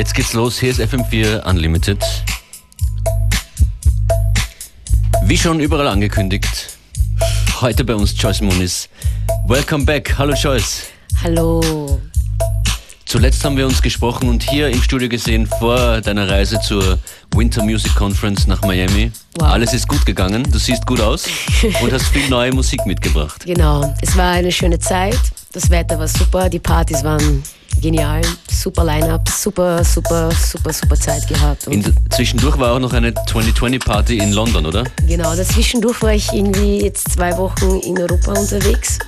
Jetzt geht's los. Hier ist FM4 Unlimited. Wie schon überall angekündigt, heute bei uns Joyce Muniz. Welcome back. Hallo Joyce. Hallo. Zuletzt haben wir uns gesprochen und hier im Studio gesehen vor deiner Reise zur Winter Music Conference nach Miami. Wow. Alles ist gut gegangen, du siehst gut aus und hast viel neue Musik mitgebracht. Genau, es war eine schöne Zeit. Das Wetter war super, die Partys waren genial, super Line-Up, super, super, super, super Zeit gehabt. Und In, zwischendurch war auch noch eine 2020-Party in London, oder? genau, dazwischendurch war ich irgendwie jetzt zwei Wochen in Europa unterwegs.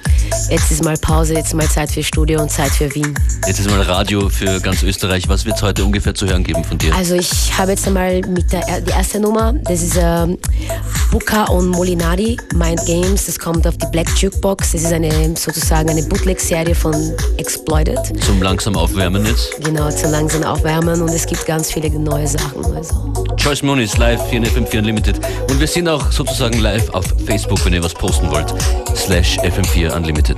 Jetzt ist mal Pause, jetzt mal Zeit für Studio und Zeit für Wien. Jetzt ist mal Radio für ganz Österreich. Was wird es heute ungefähr zu hören geben von dir? Also ich habe jetzt einmal mit der die erste Nummer, das ist ähm, Buka und Molinari, Mind Games, das kommt auf die Black Jukebox, das ist eine sozusagen eine Bootleg-Serie von Exploited. Zum langsam Aufwärmen jetzt. Genau, zu langsam aufwärmen und es gibt ganz viele neue Sachen. Also. Joyce Moniz live hier in FM4 Unlimited. Und wir sind auch sozusagen live auf Facebook, wenn ihr was posten wollt. Slash FM4 Unlimited.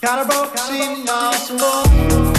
Got a broken heart.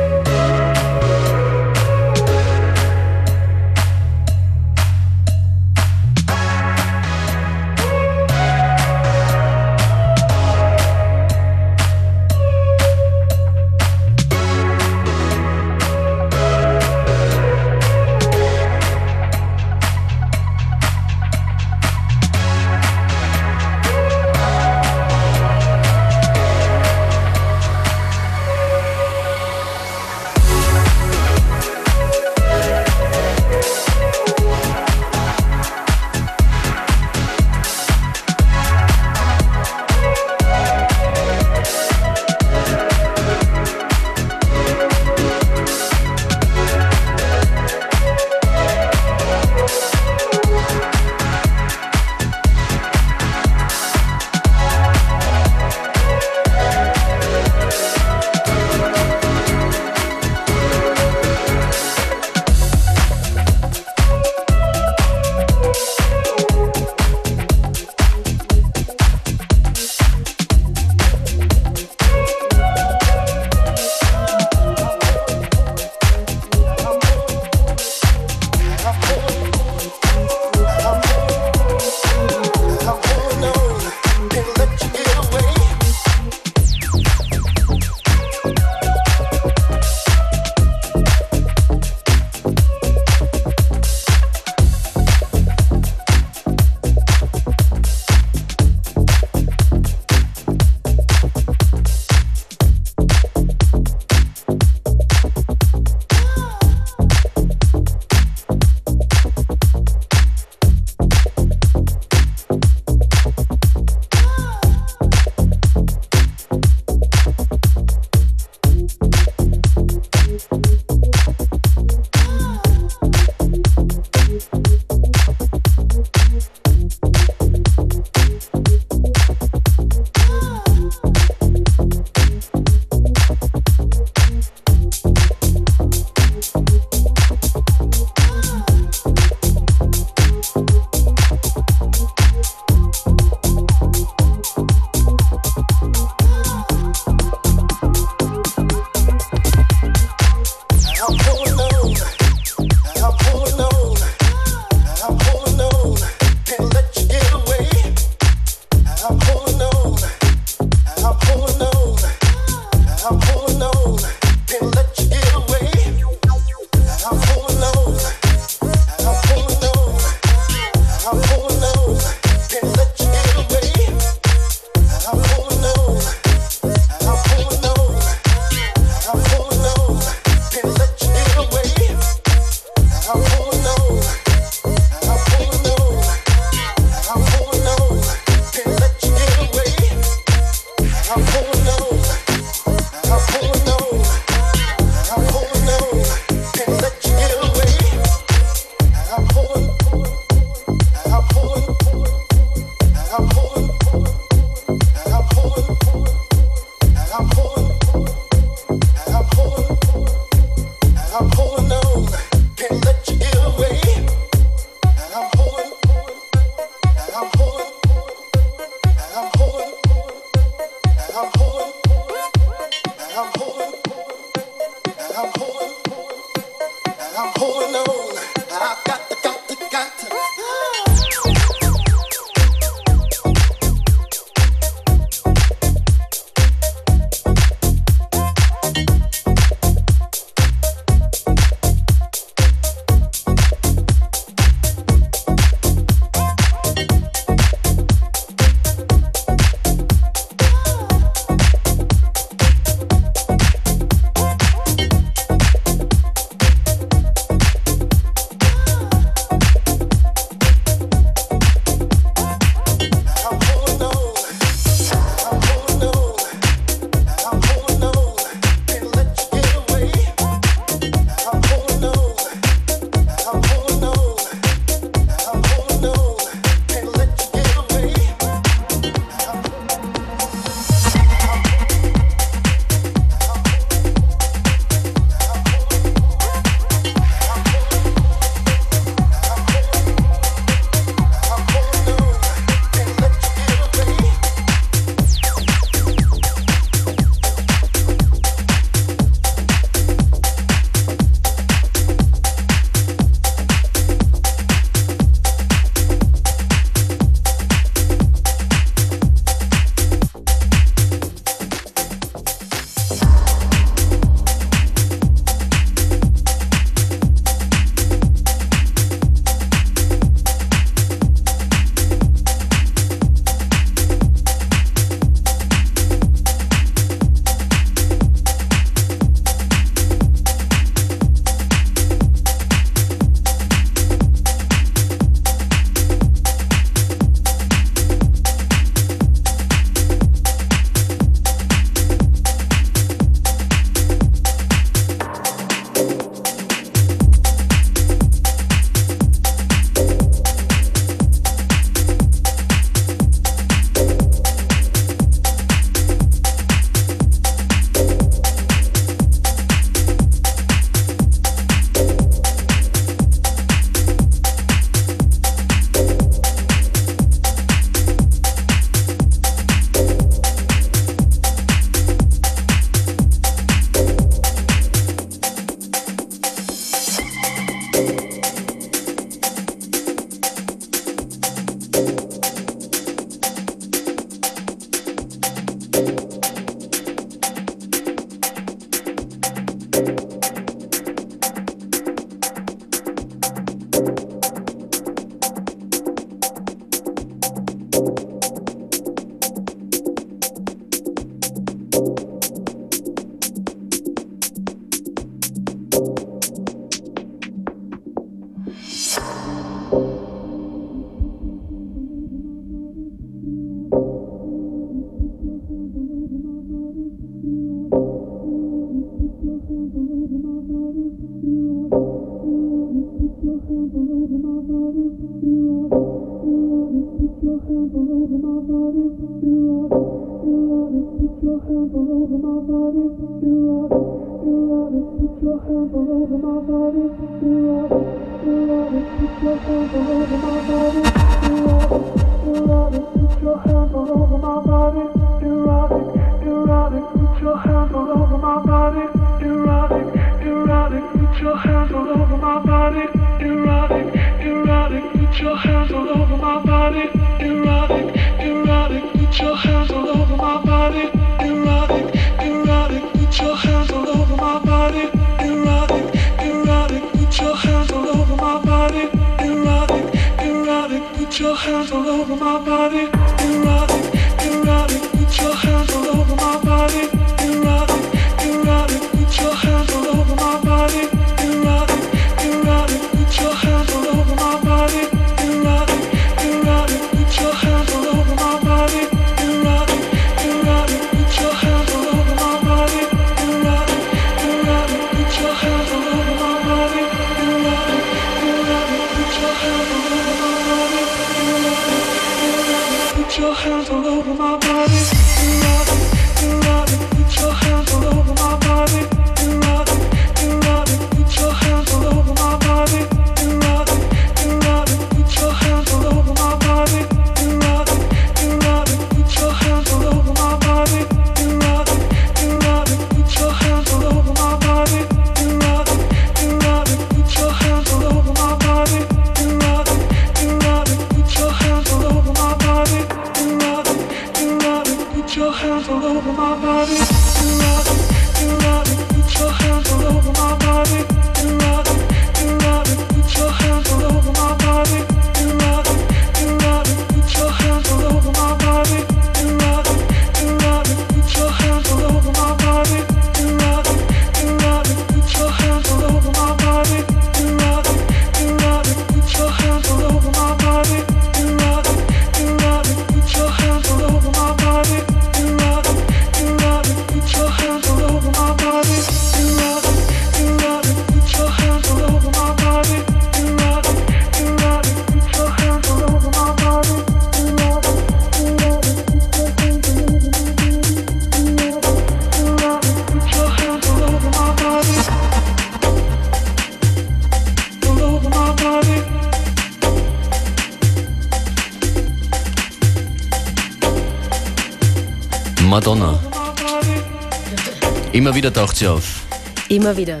Taucht sie auf. Immer wieder.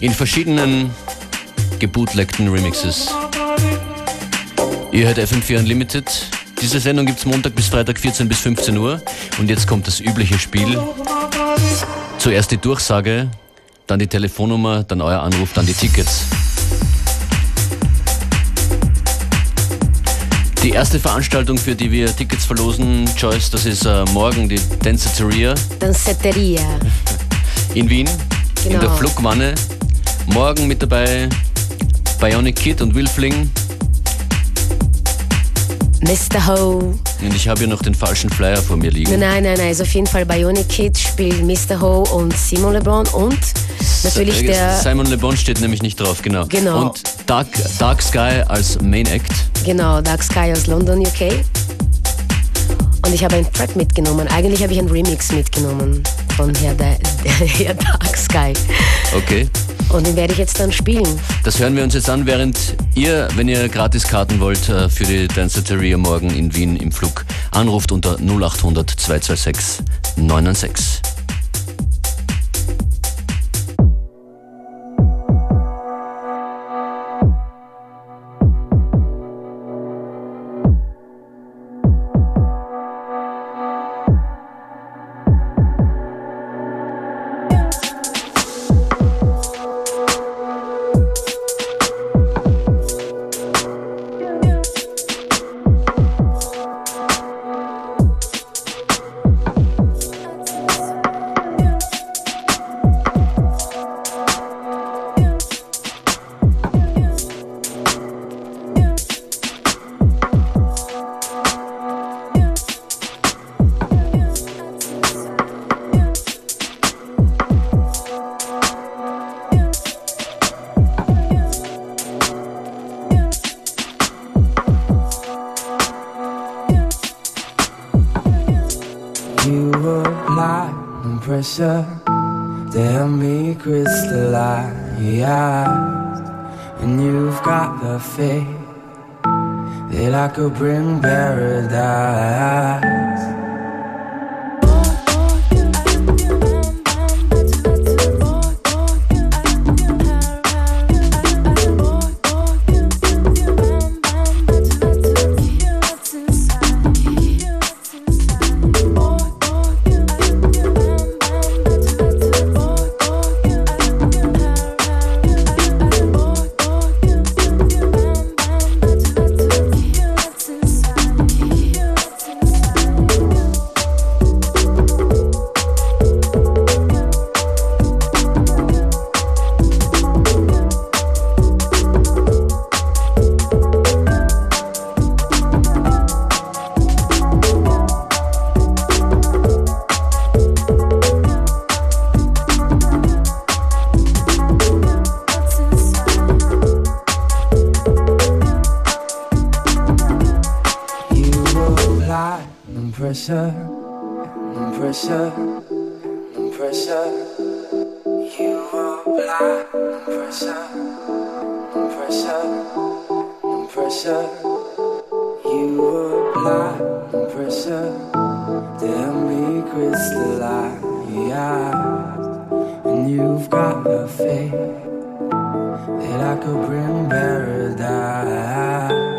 In verschiedenen gebootlegten Remixes. Ihr hört FM4 Unlimited. Diese Sendung gibt es Montag bis Freitag 14 bis 15 Uhr. Und jetzt kommt das übliche Spiel. Zuerst die Durchsage, dann die Telefonnummer, dann euer Anruf, dann die Tickets. Die erste Veranstaltung, für die wir Tickets verlosen, Joyce, das ist äh, morgen die Danceteria Danceteria. In Wien, in Genau. der Flugwanne. Morgen mit dabei Bionic Kid und Will Fling. Mr. Ho. Und ich habe hier noch den falschen Flyer vor mir liegen. Nein, nein, nein. Ist auf jeden Fall Bionic Kid spielt Mr. Ho und Simon LeBron und natürlich Äh, der. Simon Le Bon steht nämlich nicht drauf, genau. Genau. Und Dark, Dark Sky als Main Act. Genau, Dark Sky aus London, UK. Und ich habe ein Track mitgenommen. Eigentlich habe ich einen Remix mitgenommen von Herr, Da- Herr Dark Sky. Okay. Und den werde ich jetzt dann spielen. Das hören wir uns jetzt an, während ihr, wenn ihr Gratiskarten wollt äh, für die Danceteria morgen in Wien im Flug, anruft unter 0800 226 996. Pressure to help me crystallize. And you've got the faith that I could bring paradise. Pressure. You apply pressure. Tell me crystallize, and you've got the faith that I could bring paradise.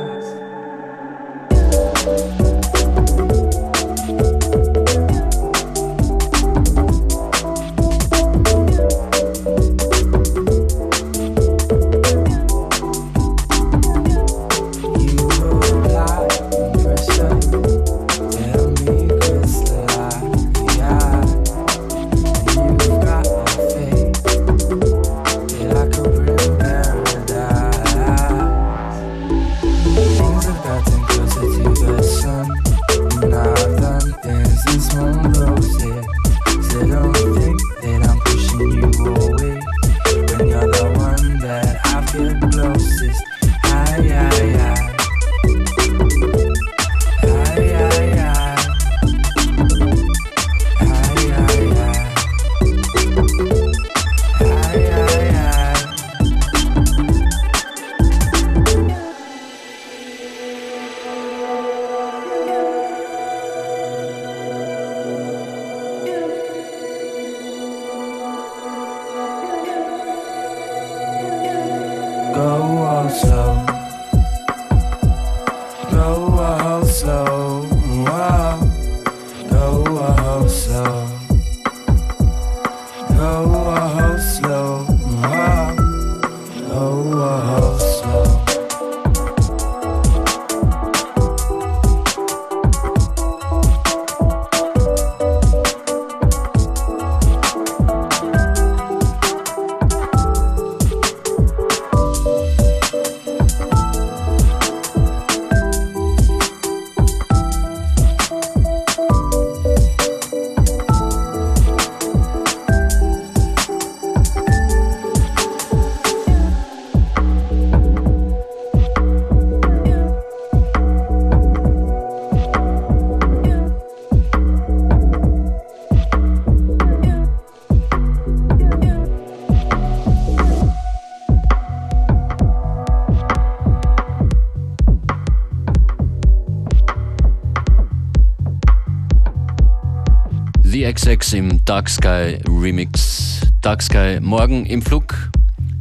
Dark Sky Remix. Dark Sky morgen im Flug.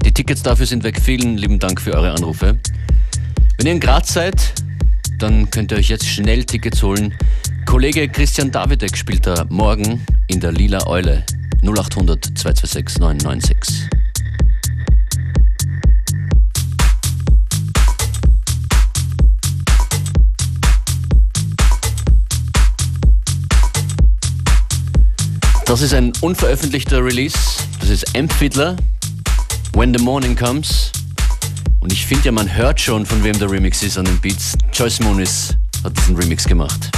Die Tickets dafür sind weg. Vielen lieben Dank für eure Anrufe. Wenn ihr in Graz seid, dann könnt ihr euch jetzt schnell Tickets holen. Kollege Christian Davidek spielt da morgen in der Lila Eule 0800 226 996. Das ist ein unveröffentlichter Release. Das ist M. Fiddler, When the Morning Comes. Und ich finde ja, man hört schon, von wem der Remix ist an den Beats. Joyce Moonis hat diesen Remix gemacht.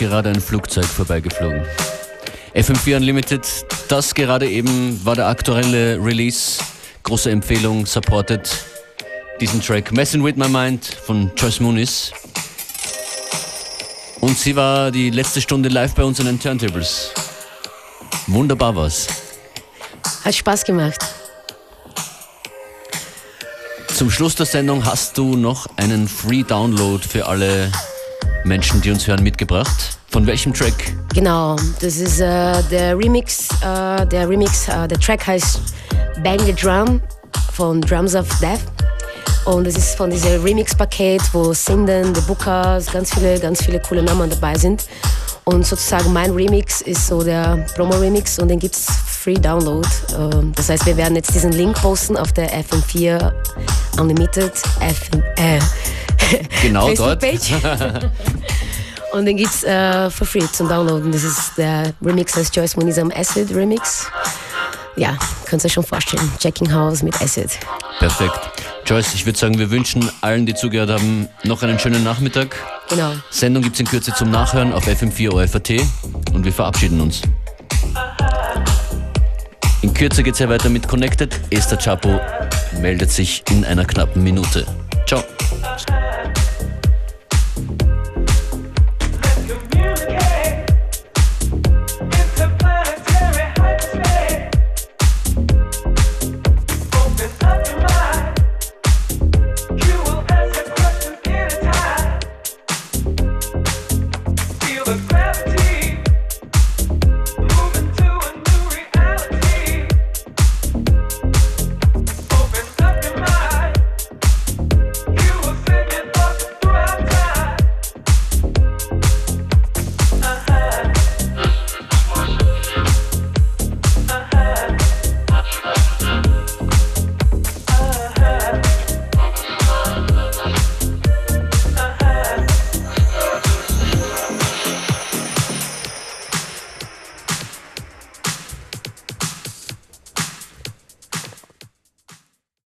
Gerade ein Flugzeug vorbeigeflogen. FM4 Unlimited, das gerade eben war der aktuelle Release. Große Empfehlung, supported diesen Track Messing with My Mind von Joyce Muniz. Und sie war die letzte Stunde live bei uns in den Turntables. Wunderbar war's. Hat Spaß gemacht. Zum Schluss der Sendung hast du noch einen Free Download für alle Menschen, die uns hören, mitgebracht. Von welchem Track? Genau, das ist äh, der Remix. Äh, der Remix, äh, der Track heißt Bang the Drum von Drums of Death. Und es ist von diesem Remix-Paket, wo Sinden, The Bookers, ganz viele, ganz viele coole Namen dabei sind. Und sozusagen mein Remix ist so der Promo-Remix und den gibt es Free Download. Ähm, Das heißt, wir werden jetzt diesen Link posten auf der FM4 Unlimited FM, äh, Genau dort. Und den gibt's äh, for free zum Downloaden. Das ist der Remix des Joyce Moniz am Acid Remix. Ja, könnt ihr euch schon vorstellen. Checking House mit Acid. Perfekt. Joyce, ich würde sagen, wir wünschen allen, die zugehört haben, noch einen schönen Nachmittag. Genau. Sendung gibt's in Kürze zum Nachhören auf FM4 OFAT und wir verabschieden uns. In Kürze geht's ja weiter mit Connected. Esther Chapo meldet sich in einer knappen Minute. Ciao.